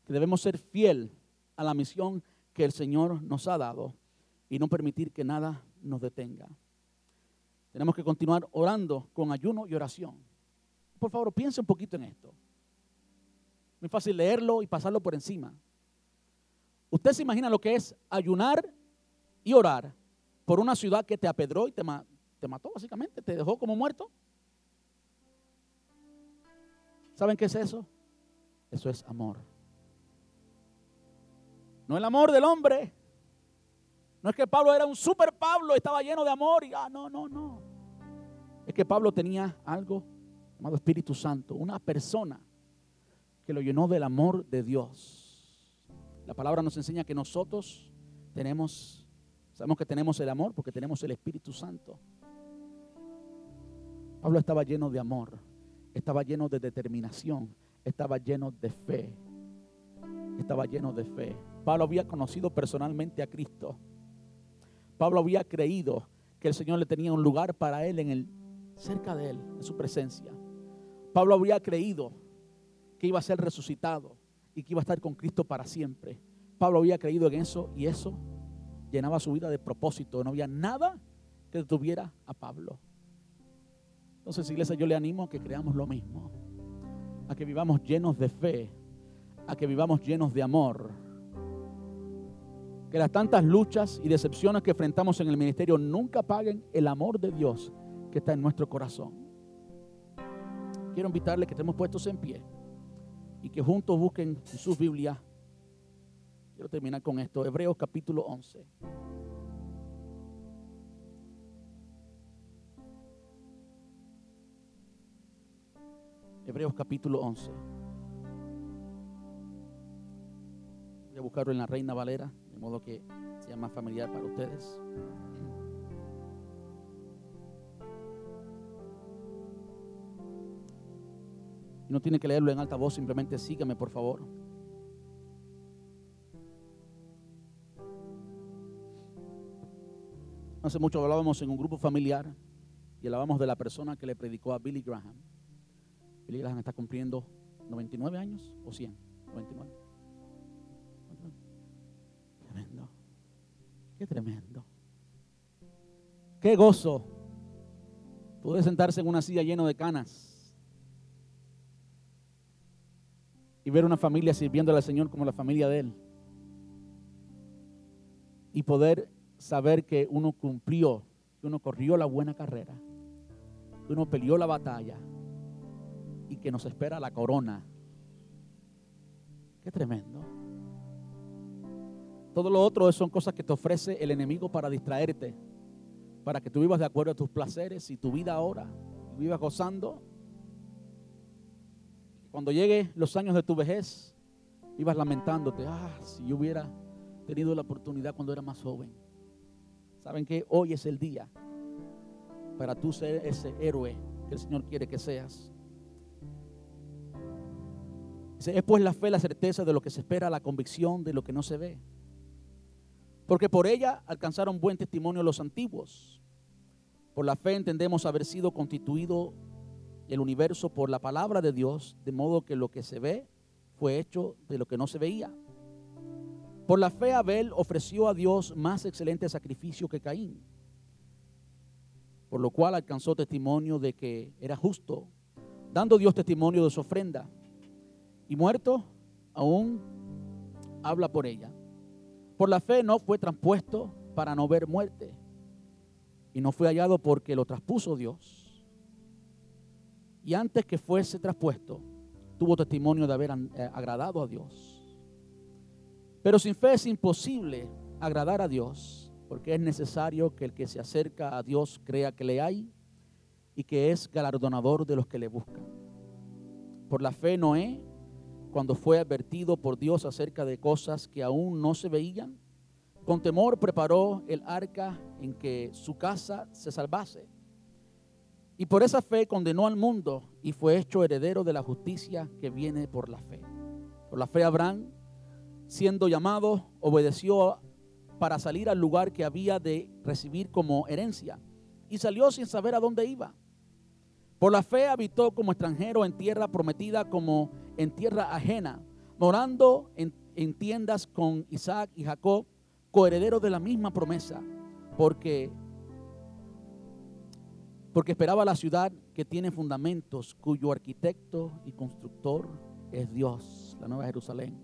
Que debemos ser fiel a la misión que el Señor nos ha dado y no permitir que nada nos detenga. Tenemos que continuar orando con ayuno y oración. Por favor, piense un poquito en esto. Muy fácil leerlo y pasarlo por encima. ¿Usted se imagina lo que es ayunar y orar por una ciudad que te apedró y te, te mató básicamente, te dejó como muerto? ¿Saben qué es eso? Eso es amor. No el amor del hombre. No es que Pablo era un super Pablo, estaba lleno de amor y ah, no, no, no. Es que Pablo tenía algo llamado Espíritu Santo, una persona que lo llenó del amor de Dios. La palabra nos enseña que nosotros tenemos, sabemos que tenemos el amor porque tenemos el Espíritu Santo. Pablo estaba lleno de amor, estaba lleno de determinación, estaba lleno de fe, estaba lleno de fe. Pablo había conocido personalmente a Cristo. Pablo había creído que el Señor le tenía un lugar para él en el cerca de él, en su presencia. Pablo había creído que iba a ser resucitado y que iba a estar con Cristo para siempre. Pablo había creído en eso y eso llenaba su vida de propósito. No había nada que detuviera a Pablo. Entonces, iglesia, yo le animo a que creamos lo mismo, a que vivamos llenos de fe, a que vivamos llenos de amor. Que las tantas luchas y decepciones que enfrentamos en el ministerio nunca paguen el amor de Dios que está en nuestro corazón. Quiero invitarle que estemos puestos en pie y que juntos busquen en sus Biblias. Quiero terminar con esto. Hebreos capítulo 11. Hebreos capítulo 11. Voy a buscarlo en la Reina Valera, de modo que sea más familiar para ustedes. Y no tiene que leerlo en alta voz, simplemente sígame, por favor. Hace mucho hablábamos en un grupo familiar y hablábamos de la persona que le predicó a Billy Graham. Billy Graham está cumpliendo 99 años o 100. 99. Tremendo. Qué tremendo. Qué gozo. Puede sentarse en una silla lleno de canas y ver una familia sirviéndole al Señor como la familia de Él. Y poder saber que uno cumplió, que uno corrió la buena carrera, que uno peleó la batalla y que nos espera la corona. Qué tremendo. Todo lo otro son cosas que te ofrece el enemigo para distraerte, para que tú vivas de acuerdo a tus placeres y tu vida ahora, vivas gozando cuando llegue los años de tu vejez, ibas lamentándote, ah, si yo hubiera tenido la oportunidad cuando era más joven. ¿Saben que Hoy es el día para tú ser ese héroe que el Señor quiere que seas. Es pues la fe, la certeza de lo que se espera, la convicción de lo que no se ve. Porque por ella alcanzaron buen testimonio los antiguos. Por la fe entendemos haber sido constituido el universo por la palabra de Dios, de modo que lo que se ve fue hecho de lo que no se veía. Por la fe Abel ofreció a Dios más excelente sacrificio que Caín, por lo cual alcanzó testimonio de que era justo, dando Dios testimonio de su ofrenda. Y muerto, aún habla por ella. Por la fe no fue traspuesto para no ver muerte, y no fue hallado porque lo traspuso Dios y antes que fuese traspuesto, tuvo testimonio de haber eh, agradado a Dios. Pero sin fe es imposible agradar a Dios, porque es necesario que el que se acerca a Dios crea que le hay y que es galardonador de los que le buscan. Por la fe Noé, cuando fue advertido por Dios acerca de cosas que aún no se veían, con temor preparó el arca en que su casa se salvase y por esa fe condenó al mundo y fue hecho heredero de la justicia que viene por la fe. Por la fe Abraham, siendo llamado, obedeció para salir al lugar que había de recibir como herencia y salió sin saber a dónde iba. Por la fe habitó como extranjero en tierra prometida como en tierra ajena, morando en, en tiendas con Isaac y Jacob, coherederos de la misma promesa, porque porque esperaba la ciudad que tiene fundamentos, cuyo arquitecto y constructor es Dios, la nueva Jerusalén.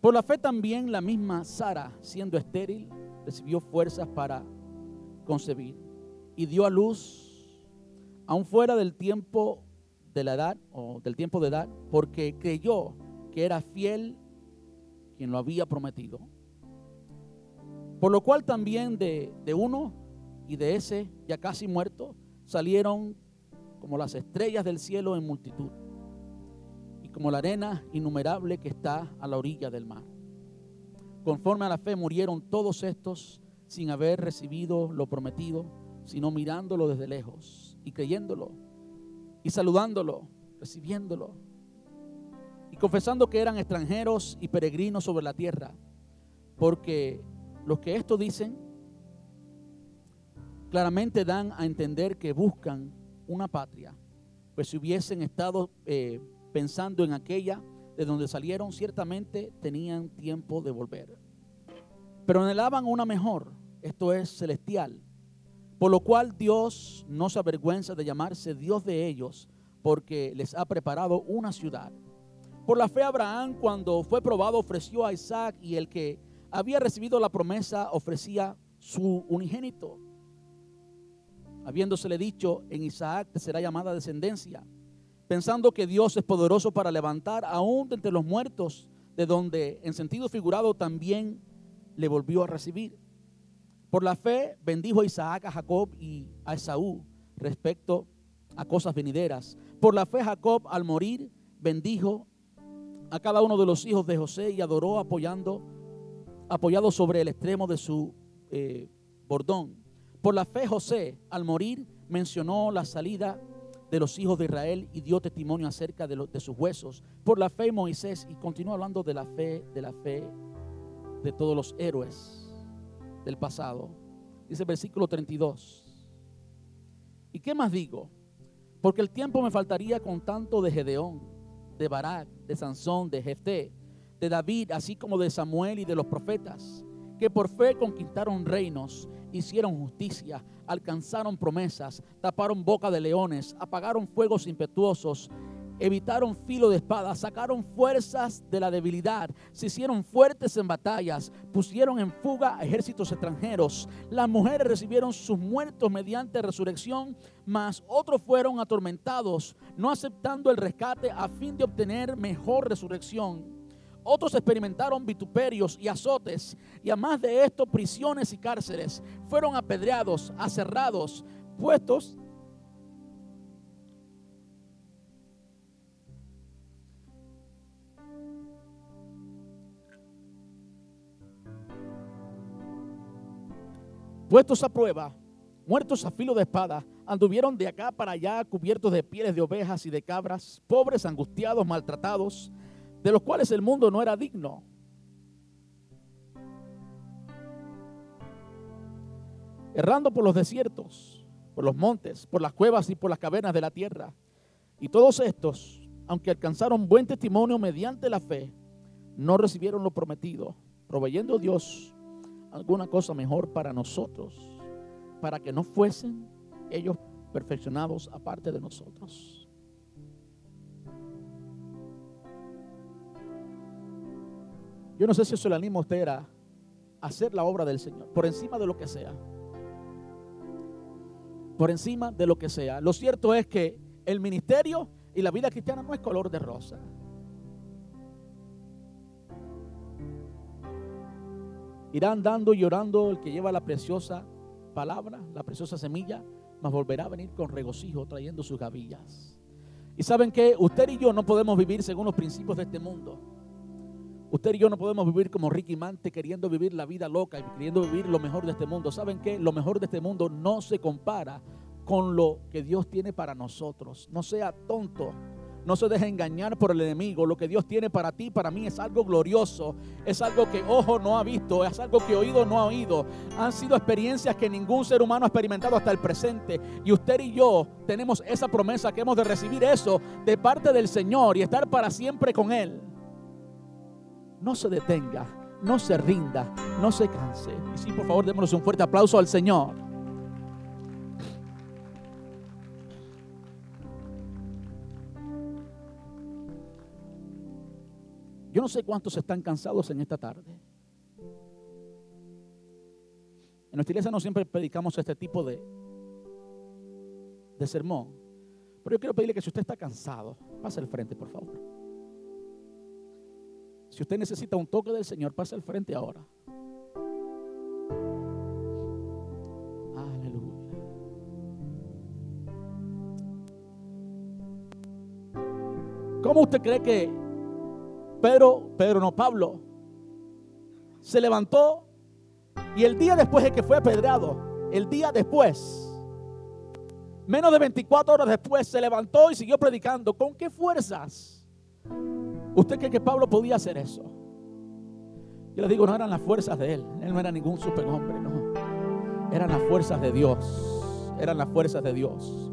Por la fe también la misma Sara, siendo estéril, recibió fuerzas para concebir y dio a luz, aún fuera del tiempo de la edad o del tiempo de edad, porque creyó que era fiel quien lo había prometido. Por lo cual también de, de uno y de ese ya casi muerto salieron como las estrellas del cielo en multitud y como la arena innumerable que está a la orilla del mar. Conforme a la fe murieron todos estos sin haber recibido lo prometido, sino mirándolo desde lejos y creyéndolo y saludándolo, recibiéndolo y confesando que eran extranjeros y peregrinos sobre la tierra, porque los que esto dicen claramente dan a entender que buscan una patria, pues si hubiesen estado eh, pensando en aquella de donde salieron, ciertamente tenían tiempo de volver. Pero anhelaban una mejor, esto es celestial, por lo cual Dios no se avergüenza de llamarse Dios de ellos, porque les ha preparado una ciudad. Por la fe Abraham, cuando fue probado, ofreció a Isaac y el que había recibido la promesa ofrecía su unigénito habiéndosele dicho, en Isaac te será llamada descendencia, pensando que Dios es poderoso para levantar aún de entre los muertos, de donde en sentido figurado también le volvió a recibir. Por la fe bendijo a Isaac, a Jacob y a Esaú respecto a cosas venideras. Por la fe Jacob al morir bendijo a cada uno de los hijos de José y adoró apoyando, apoyado sobre el extremo de su eh, bordón. Por la fe José, al morir, mencionó la salida de los hijos de Israel y dio testimonio acerca de, de sus huesos. Por la fe Moisés, y continúa hablando de la fe, de la fe de todos los héroes del pasado. Dice el versículo 32. ¿Y qué más digo? Porque el tiempo me faltaría con tanto de Gedeón, de Barak, de Sansón, de Jefté, de David, así como de Samuel y de los profetas, que por fe conquistaron reinos hicieron justicia, alcanzaron promesas, taparon boca de leones, apagaron fuegos impetuosos, evitaron filo de espada, sacaron fuerzas de la debilidad, se hicieron fuertes en batallas, pusieron en fuga ejércitos extranjeros. Las mujeres recibieron sus muertos mediante resurrección, mas otros fueron atormentados, no aceptando el rescate a fin de obtener mejor resurrección. Otros experimentaron vituperios y azotes, y además de esto, prisiones y cárceles. Fueron apedreados, aserrados, puestos puestos a prueba, muertos a filo de espada, anduvieron de acá para allá cubiertos de pieles de ovejas y de cabras, pobres, angustiados, maltratados, de los cuales el mundo no era digno. Errando por los desiertos, por los montes, por las cuevas y por las cavernas de la tierra. Y todos estos, aunque alcanzaron buen testimonio mediante la fe, no recibieron lo prometido, proveyendo Dios alguna cosa mejor para nosotros, para que no fuesen ellos perfeccionados aparte de nosotros. Yo no sé si eso le anima a usted a hacer la obra del Señor, por encima de lo que sea. Por encima de lo que sea. Lo cierto es que el ministerio y la vida cristiana no es color de rosa. Irá andando y llorando el que lleva la preciosa palabra, la preciosa semilla, mas volverá a venir con regocijo trayendo sus gavillas. Y saben que usted y yo no podemos vivir según los principios de este mundo. Usted y yo no podemos vivir como Ricky Mante queriendo vivir la vida loca y queriendo vivir lo mejor de este mundo. ¿Saben qué? Lo mejor de este mundo no se compara con lo que Dios tiene para nosotros. No sea tonto. No se deje engañar por el enemigo. Lo que Dios tiene para ti, para mí, es algo glorioso. Es algo que ojo no ha visto. Es algo que oído no ha oído. Han sido experiencias que ningún ser humano ha experimentado hasta el presente. Y usted y yo tenemos esa promesa que hemos de recibir eso de parte del Señor y estar para siempre con Él no se detenga, no se rinda, no se canse. Y sí, por favor, démonos un fuerte aplauso al Señor. Yo no sé cuántos están cansados en esta tarde. En nuestra iglesia no siempre predicamos este tipo de, de sermón. Pero yo quiero pedirle que si usted está cansado, pase al frente, por favor. Si usted necesita un toque del Señor, pase al frente ahora. Aleluya. ¿Cómo usted cree que Pedro, Pedro no, Pablo, se levantó y el día después de que fue apedreado, el día después, menos de 24 horas después, se levantó y siguió predicando. ¿Con qué fuerzas? ¿Usted cree que Pablo podía hacer eso? Yo le digo, no eran las fuerzas de él. Él no era ningún superhombre, no. Eran las fuerzas de Dios. Eran las fuerzas de Dios.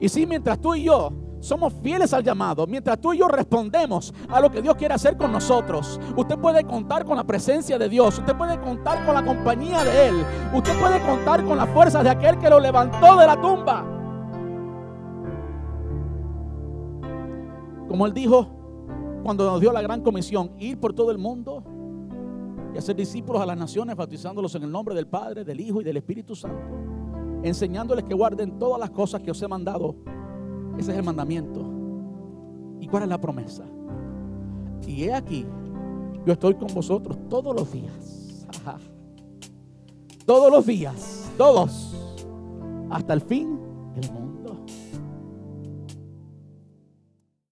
Y si mientras tú y yo somos fieles al llamado, mientras tú y yo respondemos a lo que Dios quiere hacer con nosotros, usted puede contar con la presencia de Dios, usted puede contar con la compañía de Él, usted puede contar con las fuerzas de aquel que lo levantó de la tumba. Como Él dijo cuando nos dio la gran comisión, ir por todo el mundo y hacer discípulos a las naciones, bautizándolos en el nombre del Padre, del Hijo y del Espíritu Santo, enseñándoles que guarden todas las cosas que os he mandado ese es el mandamiento. ¿Y cuál es la promesa? Y he aquí, yo estoy con vosotros todos los días. Todos los días, todos, hasta el fin del mundo.